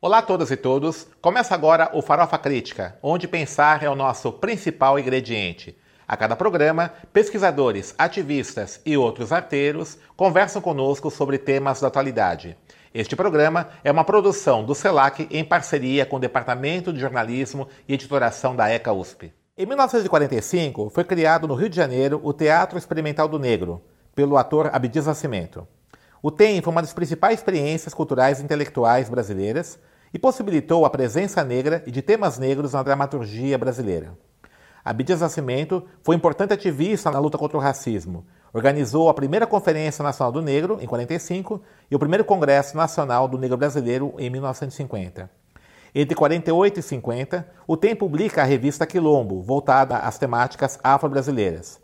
Olá a todas e todos. Começa agora o Farofa Crítica, onde pensar é o nosso principal ingrediente. A cada programa, pesquisadores, ativistas e outros arteiros conversam conosco sobre temas da atualidade. Este programa é uma produção do CELAC em parceria com o Departamento de Jornalismo e Editoração da ECA USP. Em 1945, foi criado no Rio de Janeiro o Teatro Experimental do Negro, pelo ator Abdias Nascimento. O TEM foi uma das principais experiências culturais e intelectuais brasileiras e possibilitou a presença negra e de temas negros na dramaturgia brasileira. Abdias Nascimento foi importante ativista na luta contra o racismo. Organizou a primeira Conferência Nacional do Negro, em 1945, e o primeiro Congresso Nacional do Negro Brasileiro, em 1950. Entre 48 e 50, o TEM publica a revista Quilombo, voltada às temáticas afro-brasileiras.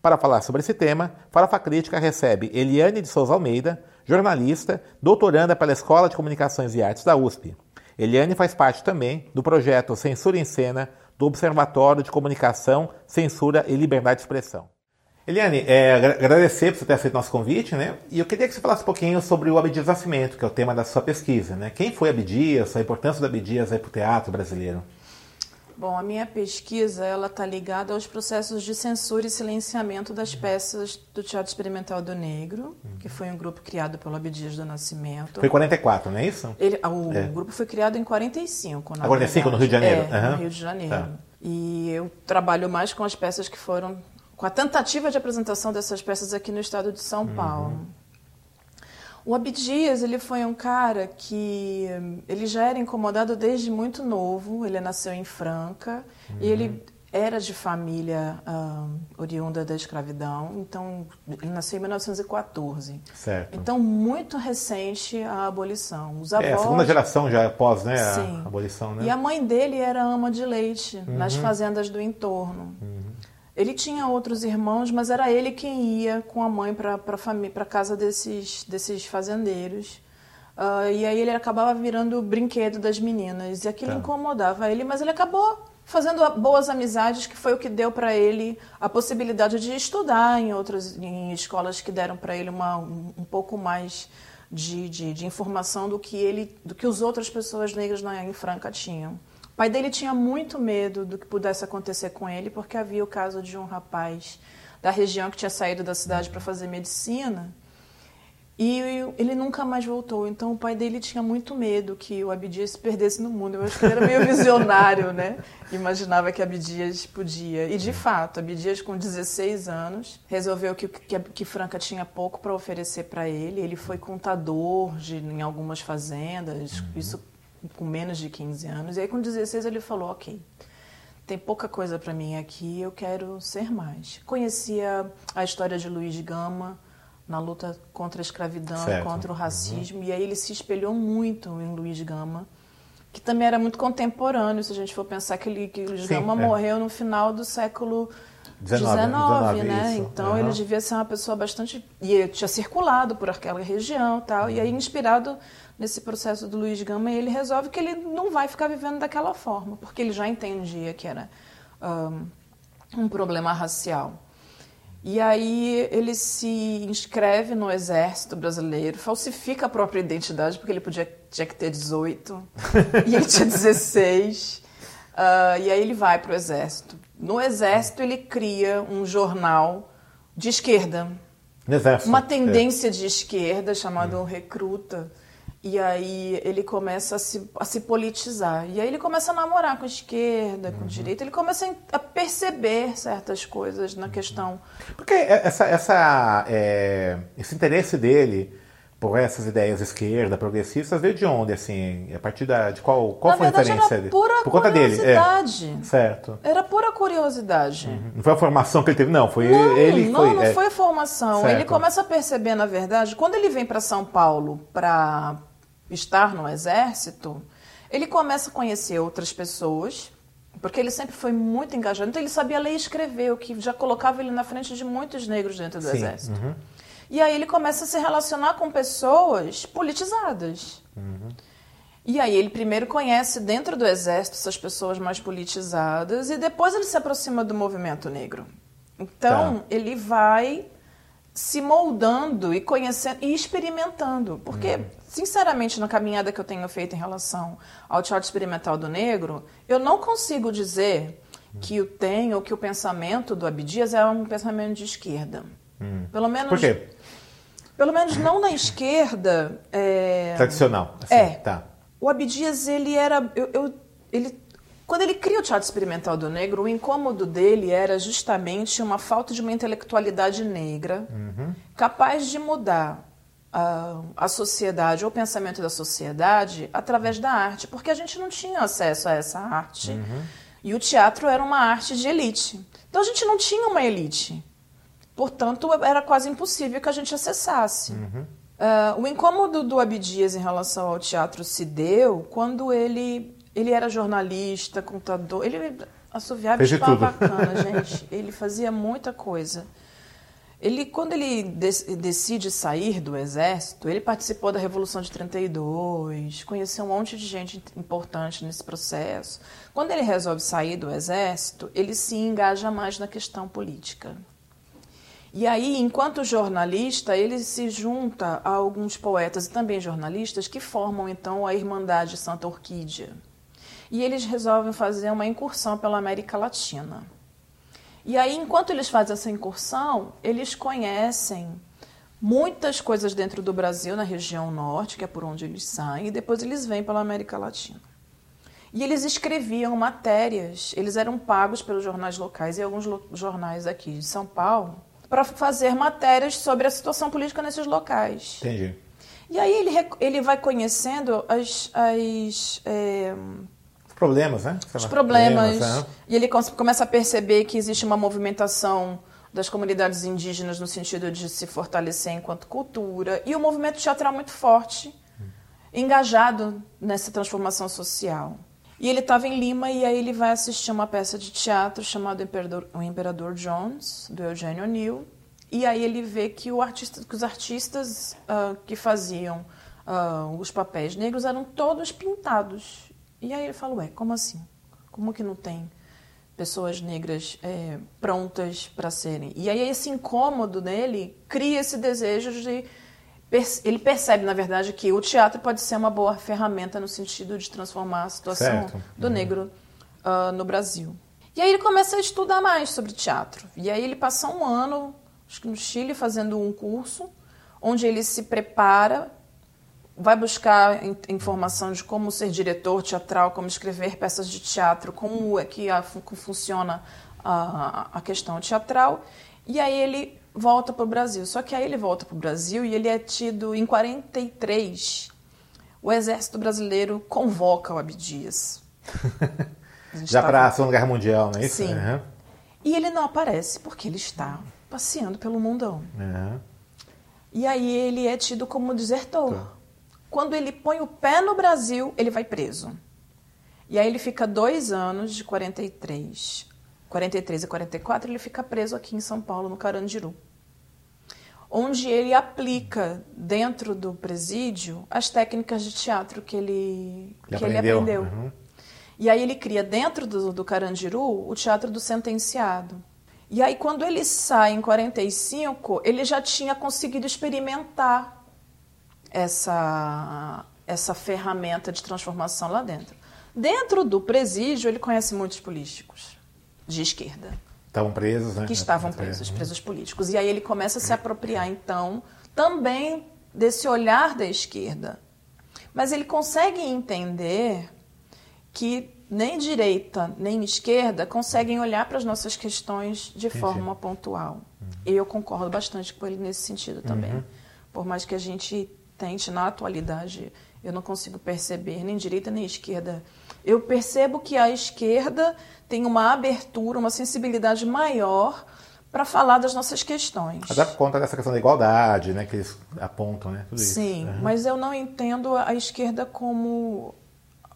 Para falar sobre esse tema, Farofa Crítica recebe Eliane de Souza Almeida, jornalista, doutoranda pela Escola de Comunicações e Artes da USP. Eliane faz parte também do projeto Censura em Cena do Observatório de Comunicação, Censura e Liberdade de Expressão. Eliane, é, agradecer por você ter aceito nosso convite, né? E eu queria que você falasse um pouquinho sobre o Abdias Nascimento, que é o tema da sua pesquisa, né? Quem foi Abdias, a importância do Abdias para o teatro brasileiro? Bom, a minha pesquisa ela está ligada aos processos de censura e silenciamento das peças do Teatro Experimental do Negro, uhum. que foi um grupo criado pelo Abdias do Nascimento. Foi em 44, não é isso? Ele, o é. grupo foi criado em 45. Na 45 verdade. no Rio de Janeiro? É, uhum. no Rio de Janeiro. Tá. E eu trabalho mais com as peças que foram com a tentativa de apresentação dessas peças aqui no estado de São uhum. Paulo. O Abdias, ele foi um cara que ele já era incomodado desde muito novo. Ele nasceu em Franca uhum. e ele uhum. era de família uh, oriunda da escravidão. Então, ele nasceu em 1914. Certo. Então, muito recente a abolição. Os avós, é, a segunda geração já após né, a abolição, né? E a mãe dele era ama de leite uhum. nas fazendas do entorno. Uhum. Ele tinha outros irmãos, mas era ele quem ia com a mãe para a casa desses, desses fazendeiros. Uh, e aí ele acabava virando o brinquedo das meninas. E aquilo tá. incomodava ele, mas ele acabou fazendo boas amizades, que foi o que deu para ele a possibilidade de estudar em outras em escolas que deram para ele uma, um, um pouco mais de, de, de, informação do que ele, do que as outras pessoas negras na, em Franca tinham pai dele tinha muito medo do que pudesse acontecer com ele, porque havia o caso de um rapaz da região que tinha saído da cidade para fazer medicina e ele nunca mais voltou. Então o pai dele tinha muito medo que o Abdias se perdesse no mundo. Eu acho que ele era meio visionário, né? Imaginava que Abdias podia. E de fato, Abdias com 16 anos resolveu que, que, que Franca tinha pouco para oferecer para ele. Ele foi contador de, em algumas fazendas. Isso com menos de 15 anos. E aí, com 16, ele falou: Ok, tem pouca coisa para mim aqui, eu quero ser mais. Conhecia a história de Luiz Gama na luta contra a escravidão, certo. contra o uhum. racismo, uhum. e aí ele se espelhou muito em Luiz Gama, que também era muito contemporâneo, se a gente for pensar que, ele, que Luiz Sim, Gama é. morreu no final do século 19, 19, né? Isso. Então uhum. ele devia ser uma pessoa bastante. E tinha circulado por aquela região tal. Uhum. E aí, inspirado nesse processo do Luiz Gama, ele resolve que ele não vai ficar vivendo daquela forma, porque ele já entendia que era um, um problema racial. E aí ele se inscreve no exército brasileiro, falsifica a própria identidade, porque ele podia, tinha que ter 18, e ele tinha 16. Uh, e aí ele vai para o exército. No exército ele cria um jornal de esquerda. Exército, uma tendência é. de esquerda chamado hum. Recruta e aí ele começa a se, a se politizar. E aí ele começa a namorar com a esquerda, com a uhum. direita. Ele começa a perceber certas coisas na questão. Porque essa, essa, é, esse interesse dele por essas ideias esquerda, progressistas, veio de onde, assim? A partir da, de qual, qual Na foi verdade, a referência era pura dele? Por conta dele. É. Certo. Era pura curiosidade. Uhum. Não foi a formação que ele teve, não. Foi não, ele. Não, foi, não é... foi a formação. Certo. Ele começa a perceber, na verdade, quando ele vem para São Paulo para estar no exército, ele começa a conhecer outras pessoas, porque ele sempre foi muito engajado. Então ele sabia ler e escrever, o que já colocava ele na frente de muitos negros dentro do Sim. exército. Uhum. E aí ele começa a se relacionar com pessoas politizadas. Uhum. E aí ele primeiro conhece dentro do exército essas pessoas mais politizadas e depois ele se aproxima do movimento negro. Então tá. ele vai se moldando e conhecendo e experimentando. Porque, uhum. sinceramente, na caminhada que eu tenho feito em relação ao teatro experimental do negro, eu não consigo dizer que o tem ou que o pensamento do Abdias é um pensamento de esquerda. Hum. Pelo menos. Por quê? Pelo menos não na esquerda. É... Tradicional. Assim, é. Tá. O Abdias, ele era. Eu, eu, ele quando ele cria o teatro experimental do negro, o incômodo dele era justamente uma falta de uma intelectualidade negra uhum. capaz de mudar a, a sociedade ou o pensamento da sociedade através da arte, porque a gente não tinha acesso a essa arte uhum. e o teatro era uma arte de elite. Então a gente não tinha uma elite. Portanto, era quase impossível que a gente acessasse. Uhum. Uh, o incômodo do Abdias em relação ao teatro se deu quando ele, ele era jornalista, contador. Ele assoviava de bacana, gente. Ele fazia muita coisa. Ele, quando ele decide sair do exército, ele participou da Revolução de 32, conheceu um monte de gente importante nesse processo. Quando ele resolve sair do exército, ele se engaja mais na questão política. E aí, enquanto jornalista, ele se junta a alguns poetas e também jornalistas que formam então a Irmandade Santa Orquídea. E eles resolvem fazer uma incursão pela América Latina. E aí, enquanto eles fazem essa incursão, eles conhecem muitas coisas dentro do Brasil, na região norte, que é por onde eles saem, e depois eles vêm pela América Latina. E eles escreviam matérias, eles eram pagos pelos jornais locais e alguns jornais aqui de São Paulo para fazer matérias sobre a situação política nesses locais. Entendi. E aí ele, ele vai conhecendo as, as é, problemas, né? Os problemas. problemas é. E ele começa a perceber que existe uma movimentação das comunidades indígenas no sentido de se fortalecer enquanto cultura e o movimento teatral muito forte, engajado nessa transformação social. E ele estava em Lima e aí ele vai assistir uma peça de teatro chamada Imperador, O Imperador Jones, do Eugênio O'Neill. E aí ele vê que, artista, que os artistas uh, que faziam uh, os papéis negros eram todos pintados e aí ele fala, ué, como assim? Como que não tem pessoas negras é, prontas para serem? E aí esse incômodo nele cria esse desejo de... Ele percebe, na verdade, que o teatro pode ser uma boa ferramenta no sentido de transformar a situação certo. do uhum. negro uh, no Brasil. E aí ele começa a estudar mais sobre teatro. E aí ele passa um ano, acho que no Chile, fazendo um curso, onde ele se prepara vai buscar informação de como ser diretor teatral, como escrever peças de teatro, como é que a, funciona a, a questão teatral. E aí ele volta para o Brasil. Só que aí ele volta para o Brasil e ele é tido em 43. O exército brasileiro convoca o Abdias. Já para a Segunda Guerra Mundial, não é isso? Sim. Uhum. E ele não aparece porque ele está passeando pelo mundão. Uhum. E aí ele é tido como desertor. Tá. Quando ele põe o pé no Brasil, ele vai preso. E aí ele fica dois anos, de 43, 43 e 44, ele fica preso aqui em São Paulo, no Carandiru. Onde ele aplica dentro do presídio as técnicas de teatro que ele, que aprendeu. ele aprendeu. Uhum. E aí ele cria dentro do, do Carandiru o teatro do sentenciado. E aí quando ele sai em 45, ele já tinha conseguido experimentar essa, essa ferramenta de transformação lá dentro. Dentro do presídio, ele conhece muitos políticos de esquerda. Estavam presos, né? Que estavam presos, presos políticos. E aí ele começa a se apropriar, então, também desse olhar da esquerda. Mas ele consegue entender que nem direita nem esquerda conseguem olhar para as nossas questões de Entendi. forma pontual. Uhum. E eu concordo bastante com ele nesse sentido também. Uhum. Por mais que a gente tente, na atualidade, eu não consigo perceber nem direita nem esquerda. Eu percebo que a esquerda tem uma abertura, uma sensibilidade maior para falar das nossas questões. Até por conta dessa questão da igualdade, né, que eles apontam, né? Tudo Sim, uhum. mas eu não entendo a esquerda como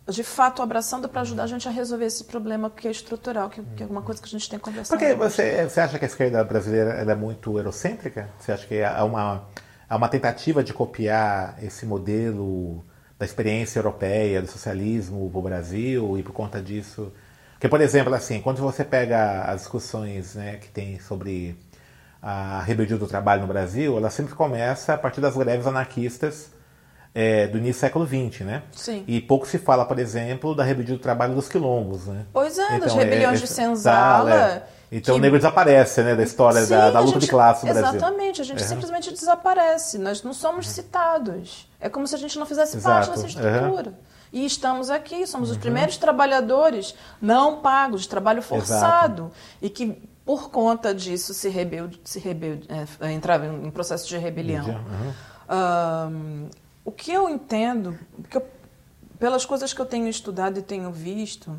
de fato abraçando para ajudar a gente a resolver esse problema que é estrutural, que, que é alguma coisa que a gente tem conversado. Porque você, você acha que a esquerda brasileira é muito eurocêntrica? Você acha que há uma há uma tentativa de copiar esse modelo da experiência europeia, do socialismo para o Brasil, e por conta disso. Porque, por exemplo, assim, quando você pega as discussões né, que tem sobre a rebeldia do trabalho no Brasil, ela sempre começa a partir das greves anarquistas é, do início do século XX, né? Sim. E pouco se fala, por exemplo, da rebeldia do trabalho dos quilombos, né? Pois é, das Então, rebeliões é- de é- senzala. É. Então que- o negro desaparece, né, da história Sim, da, da luta gente- de classe no Brasil. Exatamente, a gente Uhum. simplesmente desaparece. Nós não somos citados. É como se a gente não fizesse parte Exato, dessa estrutura. uhum. E estamos aqui, somos os primeiros trabalhadores não pagos, trabalho forçado. E que, por conta disso, se, rebel, se rebel, é, entrava em processo de rebelião. Uhum. O que eu entendo, que eu- pelas coisas que eu tenho estudado e tenho visto,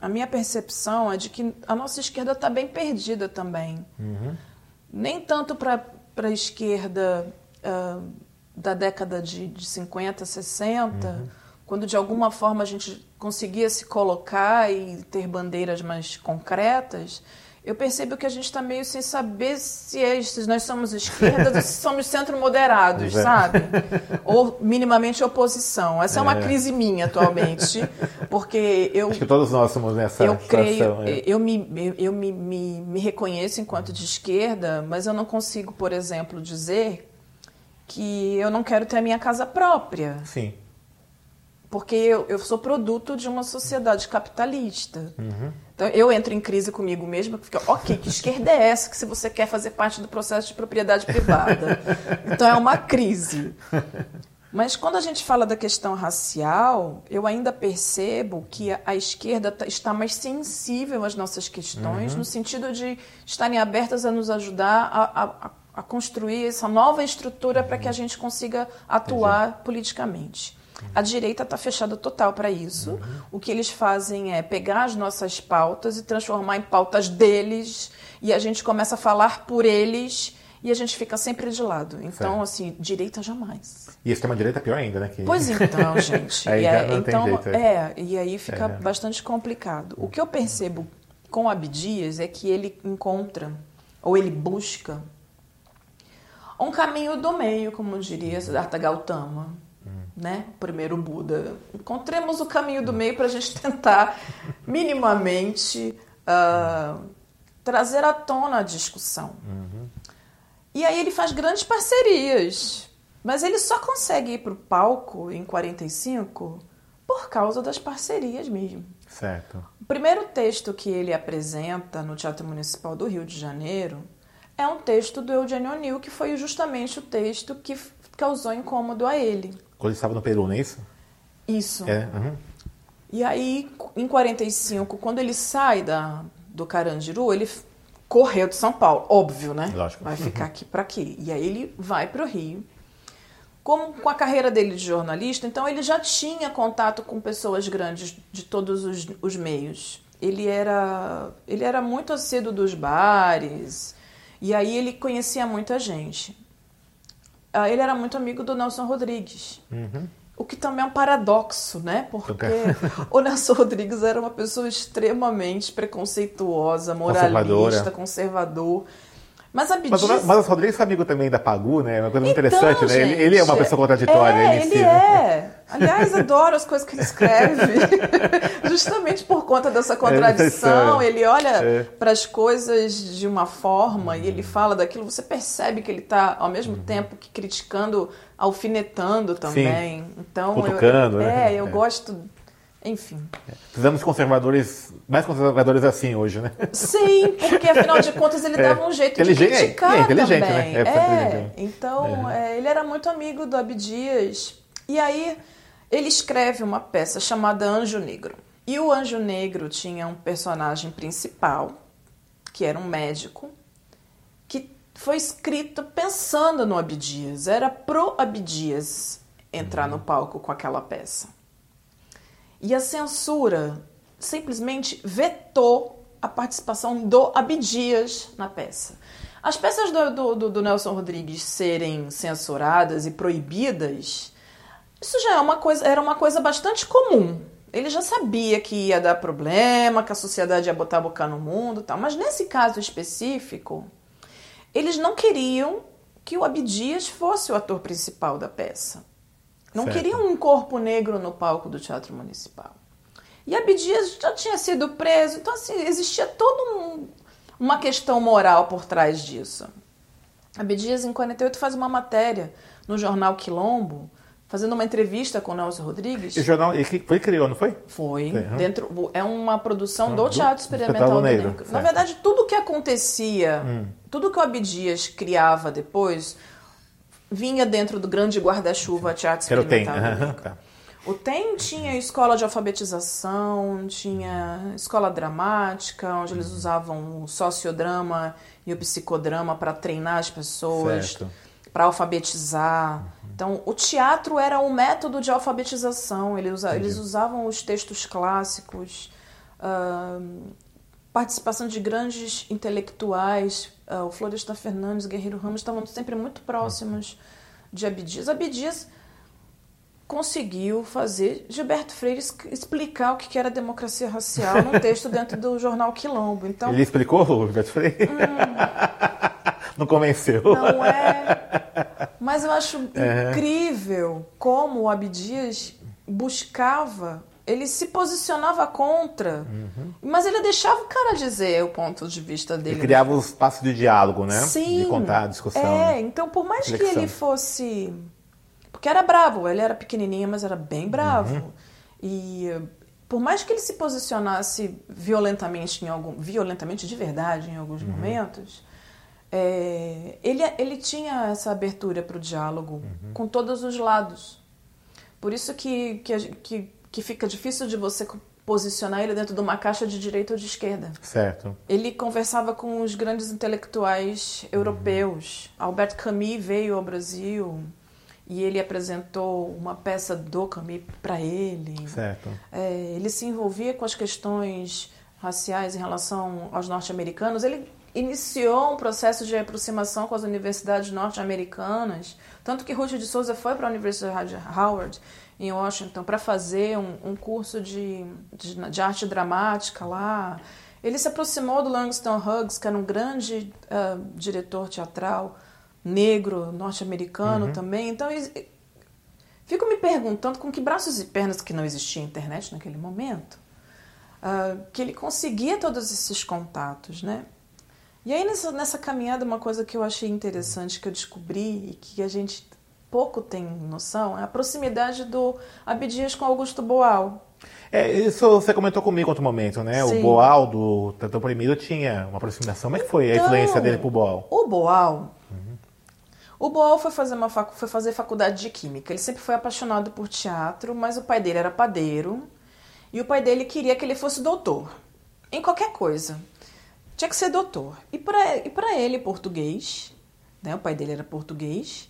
a minha percepção é de que a nossa esquerda está bem perdida também. Nem tanto para a esquerda ah, da década de, de 50, 60, quando de alguma forma a gente conseguia se colocar e ter bandeiras mais concretas, eu percebo que a gente está meio sem saber se, é, se nós somos esquerda ou se somos centro-moderados, é. sabe? Ou minimamente oposição. Essa é uma É. crise minha atualmente, porque eu Acho que todos nós somos nessa eu creio, situação. é. eu, me, eu, eu me, me, me reconheço enquanto de esquerda, mas eu não consigo, por exemplo, dizer que eu não quero ter a minha casa própria, Sim. Porque eu, eu sou produto de uma sociedade capitalista. Uhum. Então eu entro em crise comigo mesma, porque, ok, que esquerda é essa que se você quer fazer parte do processo de propriedade privada? Então é uma crise. Mas quando a gente fala da questão racial, eu ainda percebo que a, esquerda tá- está mais sensível às nossas questões, no sentido de estarem abertas a nos ajudar a, a- a- a construir essa nova estrutura para que a gente consiga atuar politicamente. A direita está fechada total para isso. O que eles fazem é pegar as nossas pautas e transformar em pautas deles, e a gente começa a falar por eles e a gente fica sempre de lado. Então, Certo. assim, direita jamais. E extrema-direita é pior ainda, né? Que... Pois então, gente. Aí é- não tem então, jeito, é. é, e aí fica É. bastante complicado. O que eu percebo com Abdias é que ele encontra, ou ele busca, um caminho do meio, como diria Siddhartha Gautama, né? Primeiro Buda. Encontremos o caminho do meio para a gente tentar minimamente ah, trazer à tona a discussão. E aí ele faz grandes parcerias. Mas ele só consegue ir para o palco em 45 por causa das parcerias mesmo. Certo. O primeiro texto que ele apresenta no Teatro Municipal do Rio de Janeiro é um texto do Eugênio O'Neill, que foi justamente o texto que causou incômodo a ele. Quando ele estava no Peru, não é isso? Isso. É. uhum. E aí, em 45, quando ele sai da, do Carandiru, ele correu de São Paulo, óbvio, né? Lógico. Vai ficar aqui para quê? E aí ele vai para o Rio. Como com a carreira dele de jornalista, então ele já tinha contato com pessoas grandes de todos os, os meios. Ele era, ele era muito assíduo dos bares, e aí ele conhecia muita gente. Ah, Ele era muito amigo do Nelson Rodrigues. O que também é um paradoxo, né? Porque o Nelson Rodrigues era uma pessoa extremamente preconceituosa, moralista, conservador. Mas a Mas, o- Abdias... mas o Rodrigues é amigo também da Pagu, né? É uma coisa muito Então, interessante, né? Ele, ele é uma gente, pessoa contraditória. É, ele si, né? é. Aliás, adoro as coisas que ele escreve. Justamente por conta dessa contradição, É, ele olha é. para as coisas de uma forma e ele fala daquilo, você percebe que ele está ao mesmo Uhum. tempo que criticando, alfinetando também. Então, eu- Cutucando, eu, né? é, eu É. gosto, enfim. Precisamos de conservadores, mais conservadores assim hoje, né? Sim, porque afinal de contas ele É. dava um jeito de é, criticar é inteligente, também. né? É, É, então é, ele era muito amigo do Abdias. E aí ele escreve uma peça chamada Anjo Negro. E o Anjo Negro tinha um personagem principal, que era um médico, que foi escrito pensando no Abdias. Era pro Abdias entrar no palco com aquela peça. E a censura simplesmente vetou a participação do Abdias na peça. As peças do, do- do- Nelson Rodrigues serem censuradas e proibidas, isso já é uma coisa, era uma coisa bastante comum. Ele já sabia que ia dar problema, que a sociedade ia botar a boca no mundo tal. Mas nesse caso específico, eles não queriam que o Abdias fosse o ator principal da peça. Não Certo. queriam um corpo negro no palco do Teatro Municipal. E Abdias já tinha sido preso, então assim, existia todo um, uma questão moral por trás disso. Abdias, em 48, faz uma matéria no jornal Quilombo, fazendo uma entrevista com o Nelson Rodrigues. E o jornal ele foi criou, não foi? Foi. dentro, é uma produção do, do Teatro Experimental do Negro. Negro. Na verdade, tudo que acontecia, hum. tudo que o Abdias criava depois, vinha dentro do grande guarda-chuva Teatro Experimental Negro. Tá. O TEM tinha escola de alfabetização, tinha escola dramática, onde eles usavam o sociodrama e o psicodrama para treinar as pessoas, para alfabetizar. Então, o teatro era um método de alfabetização. Eles, usa, eles usavam os textos clássicos, uh, participação de grandes intelectuais. Uh, o Florestan Fernandes, Guerreiro Ramos estavam sempre muito próximos de Abdias. Abdias conseguiu fazer Gilberto Freire explicar o que era democracia racial num texto dentro do jornal Quilombo. Então, Ele explicou, Gilberto Freire? Hum, não convenceu. Não é. Mas eu acho é. incrível como o Abdias buscava ele se posicionava contra, uhum. mas ele deixava o cara dizer o ponto de vista dele. Ele criava os espaços de diálogo, né? Sim. De contar, discussão. É, né? então por mais Reflexão. que ele fosse porque era bravo, ele era pequenininho, mas era bem bravo. Uhum. E por mais que ele se posicionasse violentamente em algum, violentamente de verdade em alguns uhum. momentos, é, ele, ele tinha essa abertura para o diálogo uhum. com todos os lados. Por isso que, que, que, que fica difícil de você posicionar ele dentro de uma caixa de direita ou de esquerda. Certo. Ele conversava com os grandes intelectuais europeus. Uhum. Albert Camus veio ao Brasil e ele apresentou uma peça do Camus para ele. Certo. É, ele se envolvia com as questões raciais em relação aos norte-americanos. Ele iniciou um processo de aproximação com as universidades norte-americanas, tanto que Ruth de Souza foi para a Universidade de Howard, em Washington, para fazer um, um curso de, de, de, arte dramática lá. Ele se aproximou do Langston Hughes, que era um grande uh, diretor teatral, negro, norte-americano uhum. também. Então, fico me perguntando com que braços e pernas, que não existia internet naquele momento, uh, que ele conseguia todos esses contatos, né? E aí, nessa, nessa caminhada, uma coisa que eu achei interessante, que eu descobri e que a gente pouco tem noção, é a proximidade do Abdias com Augusto Boal. É, isso você comentou comigo em outro momento, né? Sim. O Boal do Tantão Proibido tinha uma aproximação. Como é que foi então, a influência dele pro Boal? O Boal, o Boal foi fazer, uma facu foi fazer faculdade de Química. Ele sempre foi apaixonado por teatro, mas o pai dele era padeiro e o pai dele queria que ele fosse doutor em qualquer coisa. Tinha que ser doutor. E para ele, português, né, o pai dele era português,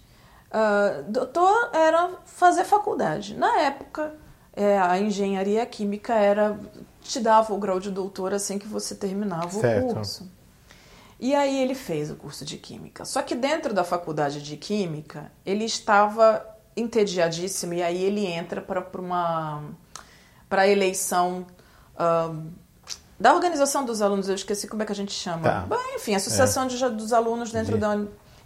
uh, doutor era fazer faculdade. Na época, é, a engenharia química era te dava o grau de doutor assim que você terminava certo. o curso. E aí ele fez o curso de Química. Só que dentro da faculdade de Química, ele estava entediadíssimo e aí ele entra para uma para a eleição uh, da organização dos alunos, eu esqueci como é que a gente chama. Tá. Bem, enfim, associação é. de, dos alunos dentro de... da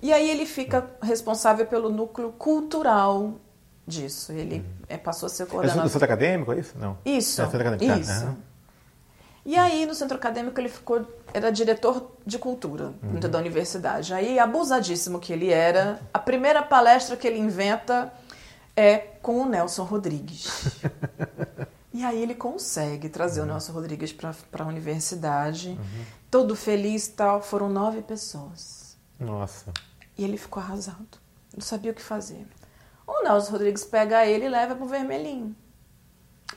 e aí ele fica responsável pelo núcleo cultural disso. Ele uhum. é, passou a ser coordenador. É do centro acadêmico, é isso? Não. Isso. É acadêmico. Tá. Isso. Uhum. E aí, no centro acadêmico, ele ficou. Era diretor de cultura uhum. dentro da universidade. Aí, abusadíssimo que ele era, a primeira palestra que ele inventa é com o Nelson Rodrigues. e aí, ele consegue trazer uhum. o Nelson Rodrigues para a universidade. Uhum. Todo feliz tal. Foram nove pessoas. Nossa. E ele ficou arrasado. Não sabia o que fazer. O Nelson Rodrigues pega ele e leva pro Vermelhinho.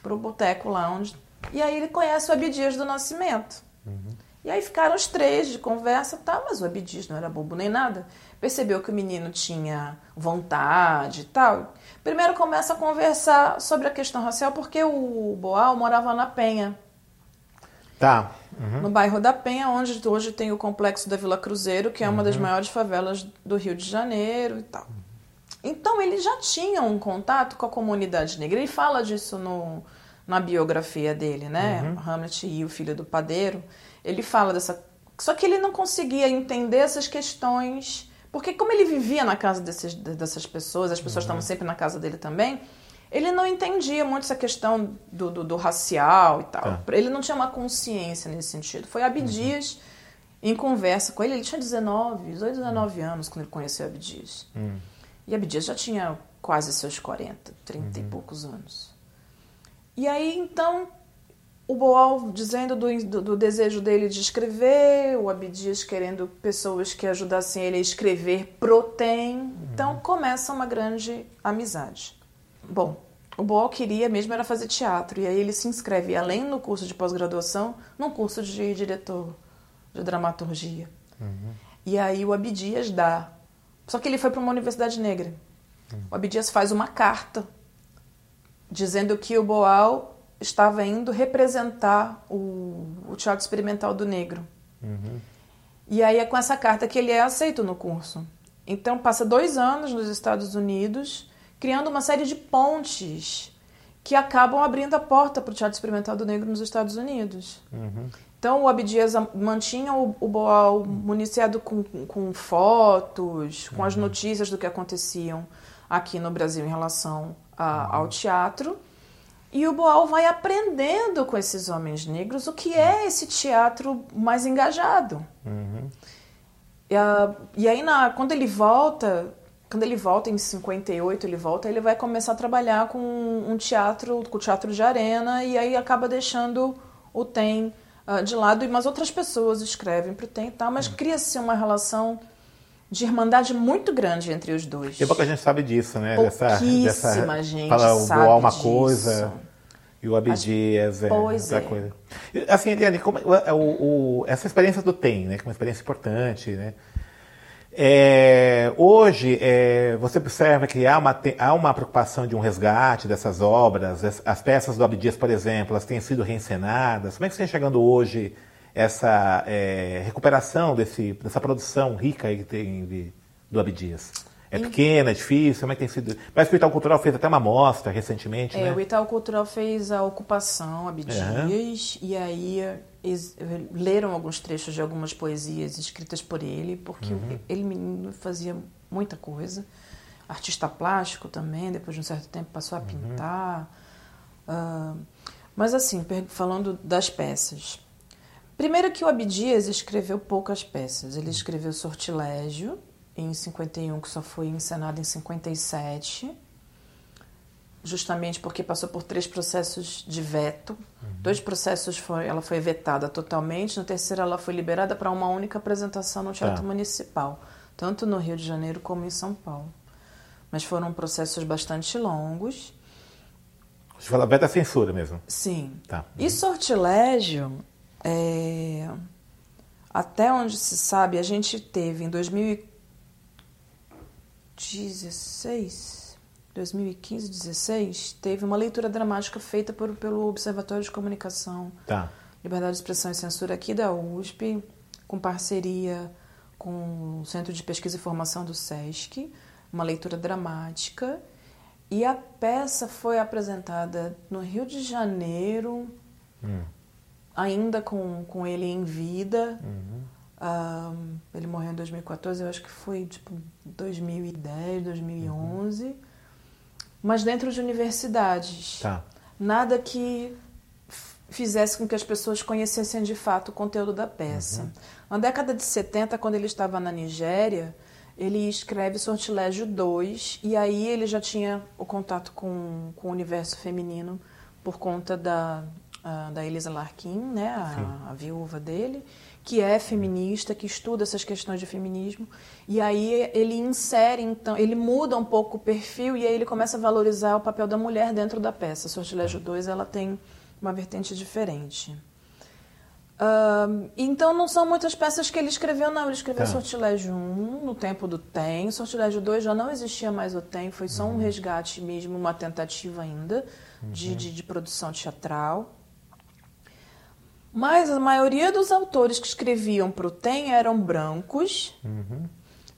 Pro boteco lá onde e aí ele conhece o Abdias do Nascimento. Uhum. E aí ficaram os três de conversa, tá, mas o Abdias não era bobo nem nada. Percebeu que o menino tinha vontade e tal. Primeiro começa a conversar sobre a questão racial, porque o Boal morava na Penha. Tá. Uhum. No bairro da Penha, onde hoje tem o complexo da Vila Cruzeiro, que é uma uhum. das maiores favelas do Rio de Janeiro e tal. Então ele já tinha um contato com a comunidade negra. Ele fala disso no, na biografia dele, né? Uhum. Hamlet e o filho do padeiro, ele fala dessa. Só que ele não conseguia entender essas questões, porque como ele vivia na casa desses, dessas pessoas, as pessoas uhum. estavam sempre na casa dele também, ele não entendia muito essa questão do, do, do racial e tal. Tá. Ele não tinha uma consciência nesse sentido. Foi Abdias uhum. em conversa com ele. Ele tinha 19, 18, 19 anos quando ele conheceu Abdias. Hum. E Abdias já tinha quase seus 40, 30 e Uhum. poucos anos. E aí, então, o Boal dizendo do, do, do desejo dele de escrever, o Abdias querendo pessoas que ajudassem ele a escrever pro TEM. Então, começa uma grande amizade. Bom, o Boal queria mesmo era fazer teatro, e aí ele se inscreve, além no curso de pós-graduação, num curso de diretor de dramaturgia. E aí o Abdias dá. Só que ele foi para uma universidade negra. O Abdias faz uma carta dizendo que o Boal estava indo representar o, o Teatro Experimental do Negro. E aí é com essa carta que ele é aceito no curso. Então passa dois anos nos Estados Unidos, criando uma série de pontes que acabam abrindo a porta para o Teatro Experimental do Negro nos Estados Unidos. Então o Abdias mantinha o, o Boal municiado com, com fotos, com as notícias do que aconteciam aqui no Brasil em relação a- ao teatro. E o Boal vai aprendendo com esses homens negros o que é esse teatro mais engajado. E, a- e aí, na- quando ele volta, quando ele volta em 58, ele volta, ele vai começar a trabalhar com um teatro, com o teatro de arena, e aí acaba deixando o TEM ah, de lado, e mas outras pessoas escrevem para o TEM e tal, mas cria-se uma relação de irmandade muito grande entre os dois. E pouca gente sabe disso, né? Pouquíssima gente fala o sabe Boal uma disso. coisa e o Abdias é Pois outra é. coisa. Assim, Eliane, como, é o, o- essa experiência do TEM, né? Que é uma experiência importante, né? É, hoje, é, você observa que há uma, há uma preocupação de um resgate dessas obras, as, as peças do Abdias, por exemplo, elas têm sido reencenadas. Como é que você está chegando hoje essa é, recuperação desse, dessa produção rica que tem de- do Abdias? É pequena, é difícil? Como é que tem sido? Mas o Hospital Cultural fez até uma mostra recentemente, É, né? o Itaú Cultural fez a ocupação Abdias e aí leram alguns trechos de algumas poesias escritas por ele, porque Uhum. ele menino fazia muita coisa. Artista plástico também, depois de um certo tempo passou a Uhum. pintar. Ah, mas assim, falando das peças. Primeiro que o Abdias escreveu poucas peças. Ele escreveu Sortilégio em 51, que só foi encenado em 57 justamente porque passou por três processos de veto. Dois processos foi, ela foi vetada totalmente, no terceiro ela foi liberada para uma única apresentação no Teatro Tá. Municipal, tanto no Rio de Janeiro como em São Paulo. Mas foram processos bastante longos. Você fala beta censura mesmo. Sim. Tá. E sortilégio, é, até onde se sabe, a gente teve em 2016, 2015, 16, teve uma leitura dramática feita por, pelo Observatório de Comunicação, Tá. Liberdade de Expressão e Censura aqui da USP, com parceria com o Centro de Pesquisa e Formação do SESC, uma leitura dramática. E a peça foi apresentada no Rio de Janeiro, ainda com, com ele em vida. Ah, ele morreu em 2014, eu acho que foi tipo 2010, 2011. Mas dentro de universidades. Tá. Nada que fizesse com que as pessoas conhecessem de fato o conteúdo da peça. Na década de 70, quando ele estava na Nigéria, ele escreve Sortilégio 2, e aí ele já tinha o contato com, com o universo feminino por conta da, a- da Elisa Larkin, né, a, a viúva dele, que é feminista, que estuda essas questões de feminismo, e aí ele insere, então, ele muda um pouco o perfil e aí ele começa a valorizar o papel da mulher dentro da peça. Sortilégio 2, ela tem uma vertente diferente. Ahn, então não são muitas peças que ele escreveu, não. Ele escreveu Tá. Sortilégio 1 no tempo do TEM. Sortilégio 2 já não existia mais o TEM, foi só um resgate mesmo, uma tentativa ainda de, de, de produção teatral. Mas a maioria dos autores que escreviam para o TEM eram brancos.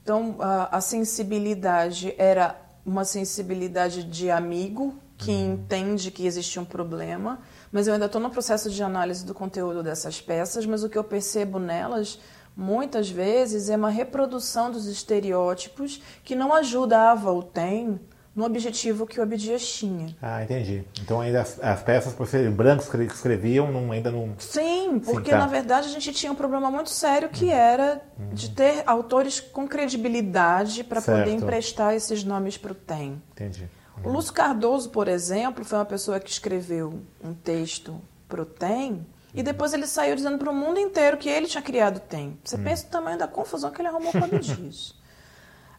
Então a, a sensibilidade era uma sensibilidade de amigo que entende que existe um problema. Mas eu ainda estou no processo de análise do conteúdo dessas peças, mas o que eu percebo nelas muitas vezes é uma reprodução dos estereótipos que não ajudava o TEM no objetivo que o Abdias tinha. Ah, entendi. Então ainda as, as peças, por serem brancos que escreviam, não, ainda não... Sim, porque Sim, tá. na verdade a gente tinha um problema muito sério que uhum. era uhum. de ter autores com credibilidade para poder emprestar esses nomes para o TEM. Entendi. Uhum. O Lúcio Cardoso, por exemplo, foi uma pessoa que escreveu um texto para o TEM e depois ele saiu dizendo para o mundo inteiro que ele tinha criado o TEM. Você uhum. pensa o tamanho da confusão que ele arrumou com o Abdias.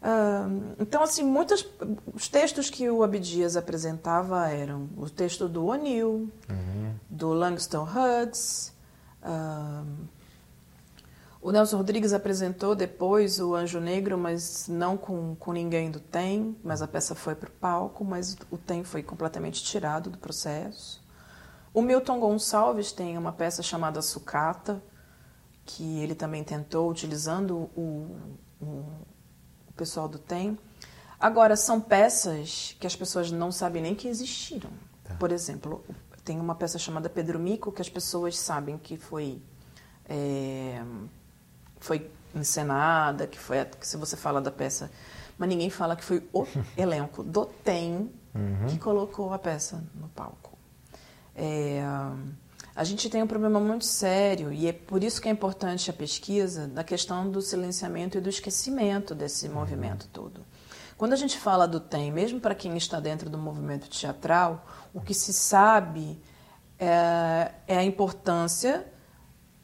uh, então, assim, muitos os textos que o Abdias apresentava eram o texto do O'Neill, uhum. do Langston Hughes, uh, o Nelson Rodrigues apresentou depois o Anjo Negro, mas não com, com ninguém do TEM, mas a peça foi para o palco, mas o TEM foi completamente tirado do processo. O Milton Gonçalves tem uma peça chamada Sucata, que ele também tentou, utilizando o, o, o pessoal do TEM. Agora, são peças que as pessoas não sabem nem que existiram. Tá. Por exemplo, tem uma peça chamada Pedro Mico, que as pessoas sabem que foi... É, foi encenada, que foi que se você fala da peça, mas ninguém fala que foi o elenco do Tem uhum. que colocou a peça no palco. É, a gente tem um problema muito sério e é por isso que é importante a pesquisa da questão do silenciamento e do esquecimento desse uhum. movimento todo. Quando a gente fala do TEM, mesmo para quem está dentro do movimento teatral, o que se sabe é, é a importância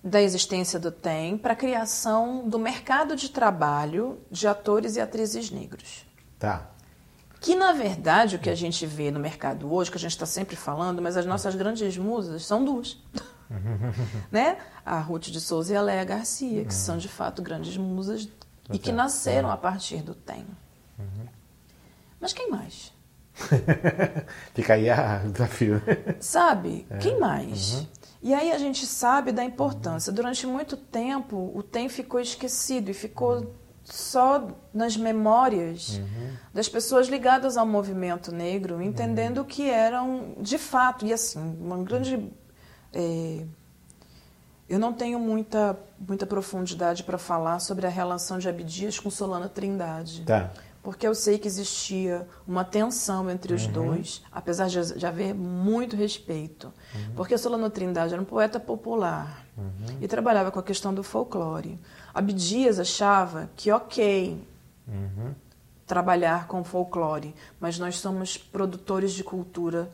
da existência do TEM para a criação do mercado de trabalho de atores e atrizes negros. Tá. Que, na verdade, o que a gente vê no mercado hoje, que a gente está sempre falando, mas as nossas grandes musas são duas. né? A Ruth de Souza e a Léa Garcia, que uhum. são, de fato, grandes musas e que nasceram a partir do TEM. Uhum. Mas quem mais? Fica aí o desafio. Sabe? É. Quem mais? Uhum. E aí a gente sabe da importância. Durante muito tempo, o TEM ficou esquecido e ficou só nas memórias uhum. das pessoas ligadas ao movimento negro, entendendo uhum. que eram, de fato, e assim, uma grande. É, eu não tenho muita, muita profundidade para falar sobre a relação de Abdias com Solana Trindade. Tá porque eu sei que existia uma tensão entre os uhum. dois, apesar de, de, haver muito respeito. Uhum. Porque Solano Trindade era um poeta popular uhum. e trabalhava com a questão do folclore. Abdias achava que, ok, uhum. trabalhar com folclore, mas nós somos produtores de cultura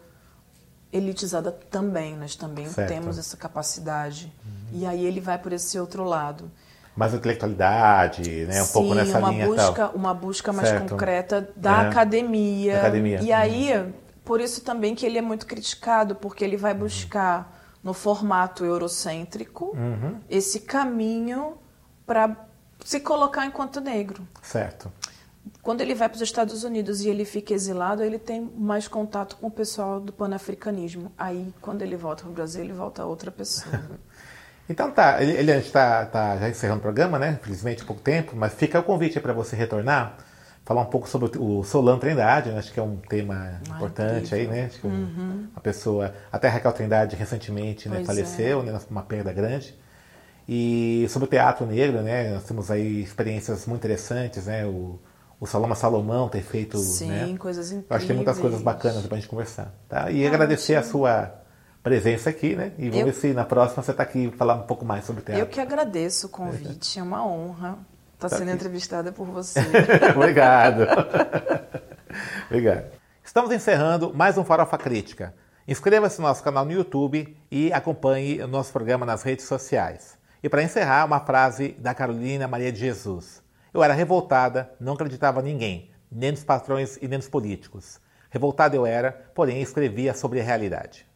elitizada também, nós também certo. temos essa capacidade. Uhum. E aí ele vai por esse outro lado mais intelectualidade, né? Um Sim, pouco nessa uma linha busca, tal. uma busca mais certo. concreta da, é. academia. academia. E aí, por isso também que ele é muito criticado, porque ele vai buscar uhum. No formato eurocêntrico uhum. esse caminho para se colocar enquanto negro. Certo. Quando ele vai para os Estados Unidos e ele fica exilado, ele tem mais contato com o pessoal do panafricanismo. Aí, quando ele volta para o Brasil, ele volta a outra pessoa. Então tá, ele, ele está tá já encerrando o programa, né? Infelizmente pouco tempo, mas fica o convite para você retornar, falar um pouco sobre o Solano Trindade, né? acho que é um tema Ai, importante aí, né? Acho que uhum. uma pessoa, até a Raquel Trindade recentemente né, faleceu, é. né? Uma perda grande. E sobre o teatro negro, né? Nós temos aí experiências muito interessantes, né? O, o Saloma Salomão ter feito, Sim, né? coisas incríveis. Eu acho que tem muitas coisas bacanas para a gente conversar, tá? E ah, agradecer a sua presença aqui, né? E vamos eu... ver se na próxima você está aqui falar um pouco mais sobre teatro. Eu que agradeço o convite, é uma honra estar tá sendo aqui. entrevistada por você. Obrigado. Obrigado. Estamos encerrando mais um Farofa Crítica. Inscreva-se no nosso canal no YouTube e acompanhe o nosso programa nas redes sociais. E para encerrar, uma frase da Carolina Maria de Jesus. Eu era revoltada, não acreditava em ninguém, nem nos patrões e nem nos políticos. Revoltada eu era, porém escrevia sobre a realidade.